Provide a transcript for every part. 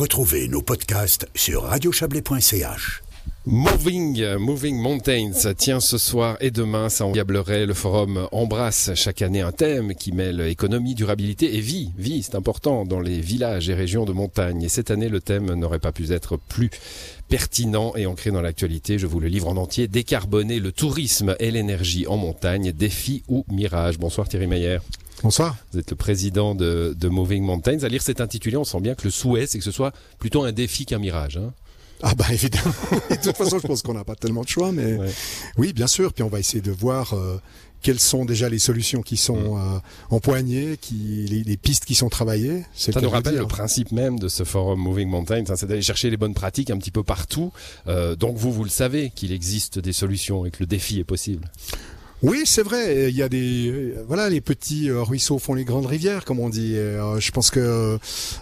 Retrouvez nos podcasts sur radiochablais.ch. Moving, Moving Mountains tient ce soir et demain ça Diableret. Le forum embrasse chaque année un thème qui mêle économie, durabilité et vie. Vie, c'est important dans les villages et régions de montagne. Et cette année, le thème n'aurait pas pu être plus pertinent et ancré dans l'actualité. Je vous le livre en entier. Décarboner le tourisme et l'énergie en montagne, défi ou mirage. Bonsoir Thierry Meyer. Bonsoir. Vous êtes le président de, Moving Mountains. À lire cet intitulé, on sent bien que le souhait, c'est que ce soit plutôt un défi qu'un mirage. Hein. ah bah évidemment. de toute façon, je pense qu'on n'a pas tellement de choix, mais oui, bien sûr. Puis on va essayer de voir euh, quelles sont déjà les solutions qui sont mm. euh, empoignées, qui, les, pistes qui sont travaillées. Ça nous rappelle le principe même de ce forum Moving Mountains, hein, c'est d'aller chercher les bonnes pratiques un petit peu partout. Euh, donc vous, vous le savez qu'il existe des solutions et que le défi est possible. Oui, c'est vrai. Il y a des voilà, les petits euh, ruisseaux font les grandes rivières, comme on dit. Euh, je pense que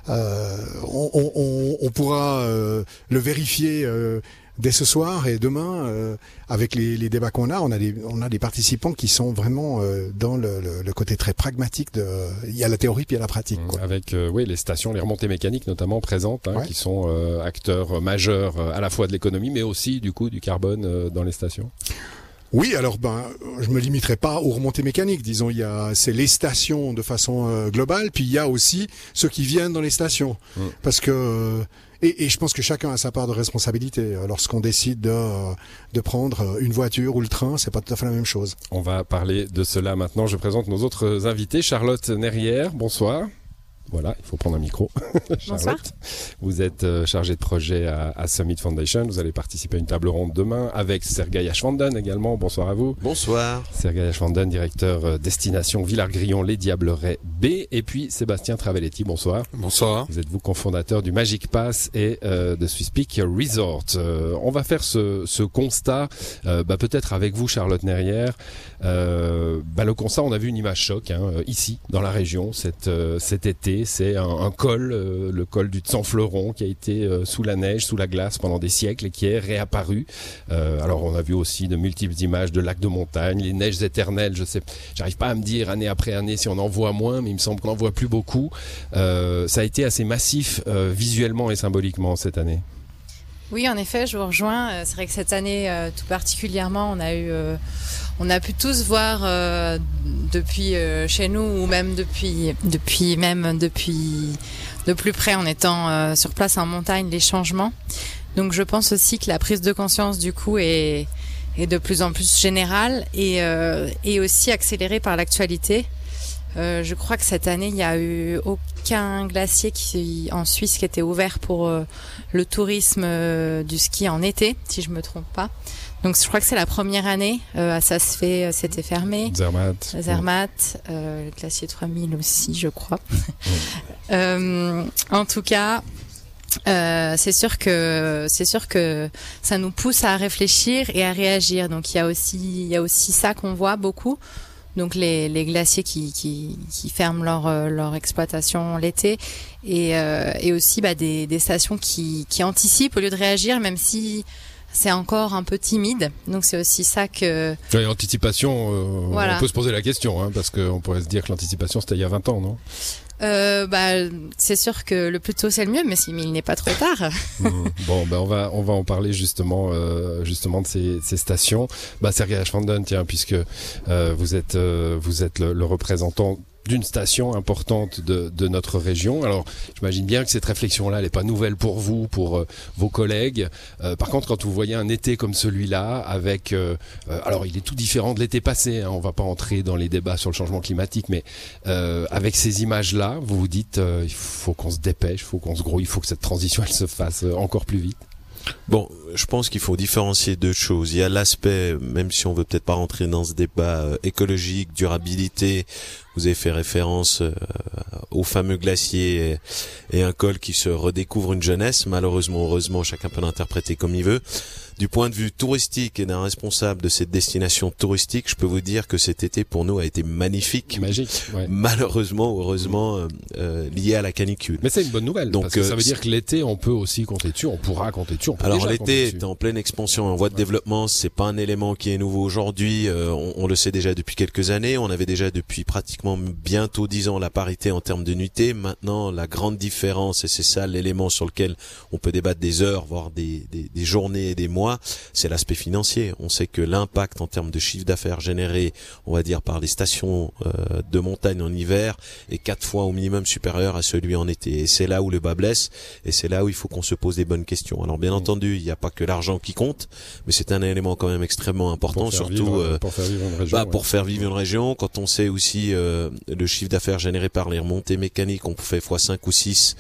euh, on, pourra le vérifier dès ce soir et demain avec les, débats qu'on a. On a des on a des participants qui sont vraiment dans le, côté très pragmatique de. Il y a la théorie puis il y a la pratique. Quoi. Avec oui les stations, les remontées mécaniques notamment présentes, hein, qui sont acteurs majeurs à la fois de l'économie, mais aussi du coup du carbone dans les stations. Oui, alors ben, je me limiterai pas aux remontées mécaniques. Disons, il y a c'est les stations de façon euh, globale, puis il y a aussi ceux qui viennent dans les stations, mm. parce que euh, et, et, je pense que chacun a sa part de responsabilité. Lorsqu'on décide de, de prendre une voiture ou le train, c'est pas tout à fait la même chose. On va parler de cela maintenant. Je présente nos autres invités. Charlotte Nerrière, bonsoir. Voilà, il faut prendre un micro. Bonsoir. Vous êtes euh, chargé de projet à, Summit Foundation. Vous allez participer à une table ronde demain avec Sergei Ashwanden également. Bonsoir à vous. Bonsoir. Sergei Ashwanden, directeur euh, destination Villard-Grillon, Les Diablerets B. Et puis Sébastien Travelletti. Bonsoir. Bonsoir. Vous êtes vous cofondateur du Magic Pass et euh, de Swisspeak Resort. on va faire ce, ce constat, bah, peut-être avec vous, Charlotte Nerrière. Bah, le constat, on a vu une image choc hein, ici, dans la région, cet, cet été c'est un, col, euh, le col du Tsan-Fleuron, qui a été euh, sous la neige, sous la glace pendant des siècles et qui est réapparu. Euh, alors on a vu aussi de multiples images de lacs de montagne, les neiges éternelles. Je sais, j'arrive pas à me dire année après année si on en voit moins, mais il me semble qu'on en voit plus beaucoup. ça a été assez massif visuellement et symboliquement cette année. Oui, en effet, je vous rejoins. C'est vrai que cette année, tout particulièrement, on a eu on a pu tous voir euh, depuis euh, chez nous ou même depuis depuis même depuis de plus près en étant euh, sur place en montagne les changements. Donc je pense aussi que la prise de conscience du coup est est de plus en plus générale et et aussi accélérée par l'actualité. Je crois que cette année il n'y a eu aucun glacier qui en Suisse qui était ouvert pour le tourisme du ski en été, si je me trompe pas. Donc je crois que c'est la première année. Euh, ça se fait, euh, c'était fermé. Zermatt. Zermatt, euh, le glacier 3000 aussi, je crois. euh, en tout cas, euh, c'est sûr que c'est sûr que ça nous pousse à réfléchir et à réagir. Donc il y a aussi il y a aussi ça qu'on voit beaucoup. Donc les, glaciers qui, ferment leur, euh, leur exploitation l'été et, et aussi bah, des, stations qui anticipent au lieu de réagir, même si c'est encore un peu timide. Donc c'est aussi ça que. Oui, anticipation, euh, on peut se poser la question, hein, parce qu'on pourrait se dire que l'anticipation c'était il y a 20 ans, non? Euh, bah, c'est sûr que le plus tôt c'est le mieux, mais, il n'est pas trop tard. Mmh. bon, ben on va on va en parler justement euh, justement de ces, ces stations. Bah, Sergei Ashfanden, tiens, puisque euh, vous êtes vous êtes le, le représentant d'une station importante de, de, notre région. Alors, j'imagine bien que cette réflexion-là, elle n'est pas nouvelle pour vous, pour euh, vos collègues. Euh, par contre, quand vous voyez un été comme celui-là, avec, euh, alors il est tout différent de l'été passé. Hein, on va pas entrer dans les débats sur le changement climatique, mais avec ces images-là, vous vous dites, il faut qu'on se dépêche, il faut qu'on se grouille, il faut que cette transition elle se fasse encore plus vite. Bon, je pense qu'il faut différencier deux choses. Il y a l'aspect, même si on veut peut-être pas rentrer dans ce débat écologique, durabilité, vous avez fait référence euh, au fameux glacier et, un col qui se redécouvre une jeunesse. Malheureusement, heureusement, chacun peut l'interpréter comme il veut. Du point de vue touristique et d'un responsable de cette destination touristique, je peux vous dire que cet été pour nous a été magnifique. Magique. Malheureusement, heureusement, euh, euh, lié à la canicule. Mais c'est une bonne nouvelle. Donc parce que ça veut dire que l'été, on peut aussi compter dessus, on pourra compter dessus. On alors l'été, en pleine expansion, en voie de développement. C'est pas un élément qui est nouveau aujourd'hui. Euh, on, on, le sait déjà depuis quelques années. On avait déjà depuis pratiquement bientôt dix ans la parité en termes de nuitée. Maintenant, la grande différence, et c'est ça l'élément sur lequel on peut débattre des heures, voire des, des, des journées et des mois, c'est l'aspect financier. On sait que l'impact en termes de chiffre d'affaires généré, on va dire par les stations euh, de montagne en hiver, est quatre fois au minimum supérieur à celui en été. Et c'est là où le bas blesse, et c'est là où il faut qu'on se pose des bonnes questions. Alors bien mmh. entendu, il n'y a pas que l'argent qui compte, mais c'est un élément quand même extrêmement important, surtout euh, pour faire vivre une région. Bah, Pour faire vivre une région, quand on sait aussi euh, le chiffre d'affaires généré par les remontées mécaniques, on fait fois 5 ou 6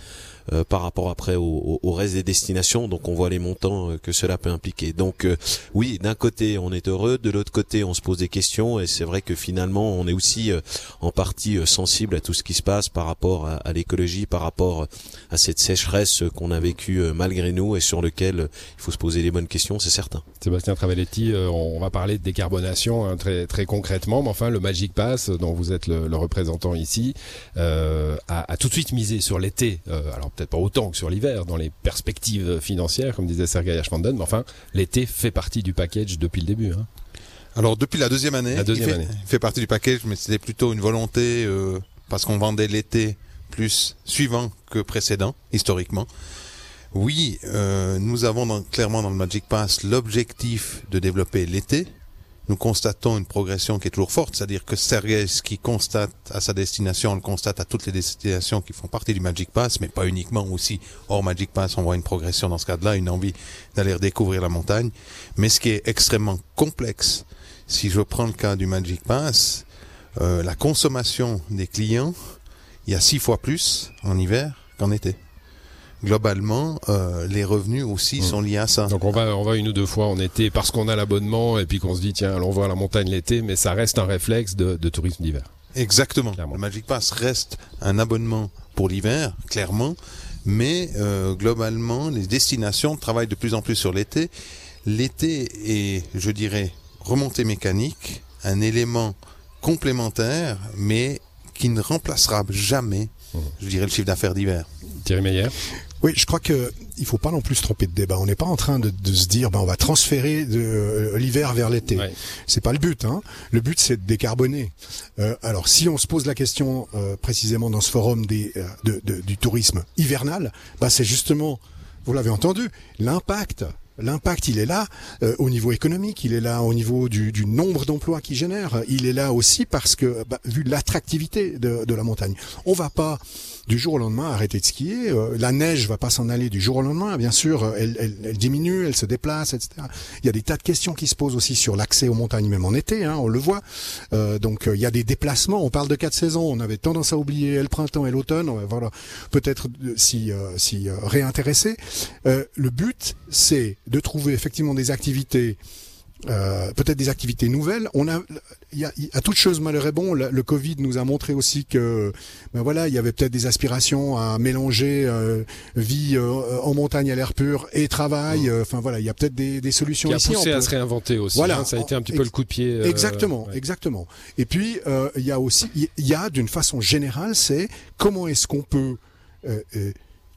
euh, par rapport après au, au, reste des destinations. Donc on voit les montants euh, que cela peut impliquer. Donc euh, oui, d'un côté on est heureux, de l'autre côté on se pose des questions et c'est vrai que finalement on est aussi en partie sensible à tout ce qui se passe par rapport à, à l'écologie, par rapport à cette sécheresse qu'on a vécue malgré nous et sur lequel il faut se poser les bonnes questions, c'est certain. Sébastien Travelletti, on va parler de décarbonation hein, très très concrètement, mais enfin le Magic Pass dont vous êtes le, le représentant ici euh, a, a, tout de suite misé sur l'été. alors peut-être pas autant que sur l'hiver dans les perspectives financières, comme disait Sergei Ashfanden, mais enfin, l'été fait partie du package depuis le début. Hein. Alors depuis la deuxième année, la deuxième il, fait, année. fait, partie du package, mais c'était plutôt une volonté euh, parce qu'on vendait l'été plus suivant que précédent, historiquement. Oui, euh, nous avons dans, clairement dans le Magic Pass l'objectif de développer l'été, nous constatons une progression qui est toujours forte, c'est-à-dire que Sergei, ce qui constate à sa destination, on le constate à toutes les destinations qui font partie du Magic Pass, mais pas uniquement aussi hors Magic Pass, on voit une progression dans ce cas-là, une envie d'aller redécouvrir la montagne. Mais ce qui est extrêmement complexe, si je prends le cas du Magic Pass, euh, la consommation des clients, il y a six fois plus en hiver qu'en été globalement, euh, les revenus aussi mmh. sont liés à ça. Donc on va, on va une ou deux fois en été parce qu'on a l'abonnement et puis qu'on se dit tiens, allons voir la montagne l'été, mais ça reste un réflexe de, de tourisme d'hiver. Exactement. Clairement. Le Magic Pass reste un abonnement pour l'hiver, clairement, mais euh, globalement, les destinations travaillent de plus en plus sur l'été. L'été est, je dirais, remontée mécanique, un élément complémentaire, mais qui ne remplacera jamais, mmh. je dirais, le chiffre d'affaires d'hiver. Thierry Meyer oui, je crois que il faut pas non plus se tromper de débat. On n'est pas en train de, de, se dire ben on va transférer de euh, l'hiver vers l'été. Ouais. C'est pas le but. Hein. Le but c'est de décarboner. Euh, alors si on se pose la question euh, précisément dans ce forum des euh, de, de, du tourisme hivernal, ben, c'est justement vous l'avez entendu l'impact L'impact, il est là euh, au niveau économique, il est là au niveau du, du nombre d'emplois qu'il génère, il est là aussi parce que, bah, vu l'attractivité de, de, la montagne, on va pas du jour au lendemain arrêter de skier. Euh, la neige va pas s'en aller du jour au lendemain. Bien sûr, elle, elle, diminue, elle se déplace, etc. Il y a des tas de questions qui se posent aussi sur l'accès aux montagnes, même en été. Hein, on le voit. Euh, donc, euh, il y a des déplacements. On parle de quatre saisons. On avait tendance à oublier le printemps et l'automne. Voilà, peut-être s'y si, réintéresser. le but, c'est de trouver effectivement des activités euh, peut-être des activités nouvelles. On a, il y a, à toute chose malheur est bon. Le, le, Covid nous a montré aussi que, ben voilà, il y avait peut-être des aspirations à mélanger euh, vie euh, en montagne à l'air pur et travail. Euh, enfin voilà, il y a peut-être des, des, solutions qui a ici. poussé à se réinventer aussi. Voilà, hein, ça a été un petit peu le coup de pied. exactement, ouais. exactement. Et puis il y a aussi, il y a d'une façon générale, c'est comment est-ce qu'on peut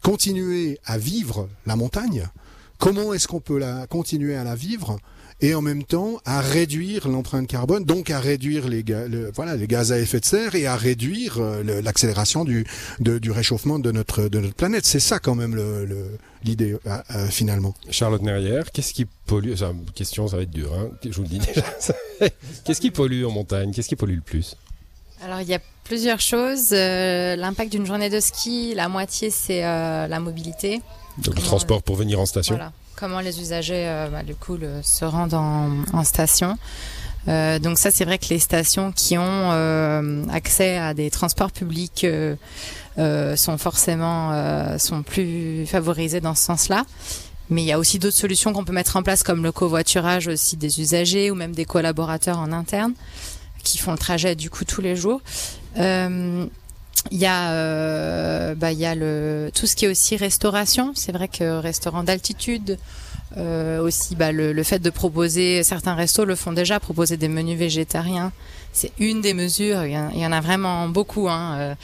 continuer à vivre la montagne? Comment est-ce qu'on peut la continuer à la vivre? Et en même temps à réduire l'empreinte carbone, donc à réduire les, le, voilà, les gaz à effet de serre et à réduire euh, l'accélération du, de, du réchauffement de notre, de notre planète. C'est ça quand même l'idée euh, euh, finalement. Charlotte Nerrière, qu'est-ce qui pollue C'est une question, ça va être dur, hein, je vous le dis déjà. qu'est-ce qui pollue en montagne? Qu'est-ce qui pollue le plus? Alors il y a plusieurs choses. Euh, L'impact d'une journée de ski, la moitié c'est euh, la mobilité. Donc le transport pour venir en station. Voilà. Comment les usagers euh, bah, du coup se rendent en, en station. Euh, donc ça c'est vrai que les stations qui ont euh, accès à des transports publics sont forcément sont plus favorisées dans ce sens-là. Mais il y a aussi d'autres solutions qu'on peut mettre en place comme le covoiturage aussi des usagers ou même des collaborateurs en interne qui font le trajet du coup tous les jours. Euh, il y a, euh, bah, il y a le, tout ce qui est aussi restauration. C'est vrai que restaurant d'altitude, euh, aussi bah, le, le, fait de proposer, certains restos le font déjà, proposer des menus végétariens. C'est une des mesures, il y, en, a vraiment beaucoup. Hein.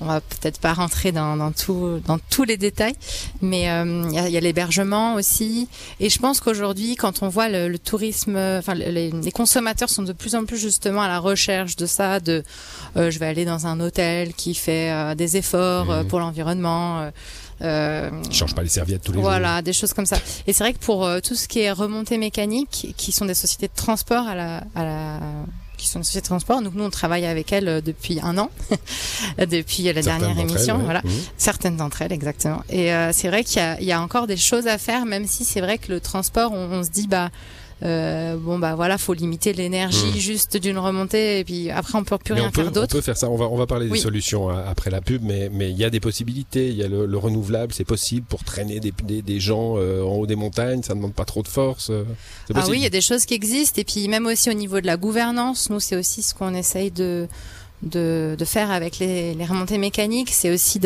On va peut-être pas rentrer dans, dans, tout, dans tous les détails, mais euh, il y a, l'hébergement aussi. Et je pense qu'aujourd'hui, quand on voit le, tourisme, enfin les, les, consommateurs sont de plus en plus justement à la recherche de ça, de euh, je vais aller dans un hôtel qui fait euh, des efforts mmh. pour l'environnement. Euh, change pas les serviettes tous les jours. Voilà, des choses comme ça. Et c'est vrai que pour tout ce qui est remontée mécanique, qui sont des sociétés de transport à la, à la qui sont une société de transport. Donc nous, on travaille avec elles euh, depuis un an, depuis la dernière émission. Voilà, mmh. certaines d'entre elles exactement. Et euh, c'est vrai qu'il y, y, a encore des choses à faire, même si c'est vrai que le transport, on, on se dit bah euh, bon bah voilà, faut limiter l'énergie mmh. juste d'une remontée et puis après on peut plus rien faire d'autre. On peut faire ça. On va on va parler des solutions hein, après la pub, mais mais il y a des possibilités. Il y a le, renouvelable, c'est possible pour traîner des des, des gens euh, en haut des montagnes. Ça ne demande pas trop de force. Euh, ah oui, il y a des choses qui existent et puis même aussi au niveau de la gouvernance, nous c'est aussi ce qu'on essaye de de, de faire avec les, les remontées mécaniques, c'est aussi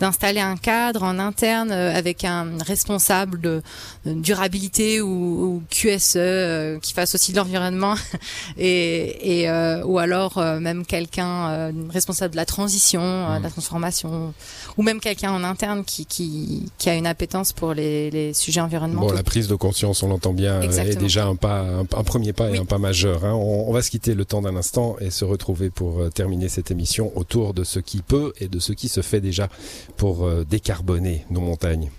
d'installer un cadre en interne euh, avec un responsable de, durabilité ou, ou QSE euh, qui fasse aussi de l'environnement et, et euh, ou alors même quelqu'un responsable de la transition, de la mmh. transformation ou même quelqu'un en interne qui, qui, qui a une appétence pour les, les sujets environnementaux. Bon, la prise de conscience, on l'entend bien, est déjà un pas, un, premier pas et un pas majeur. Hein. On, on va se quitter le temps d'un instant et se retrouver pour terminer cette émission autour de ce qui peut et de ce qui se fait déjà pour euh, décarboner nos montagnes.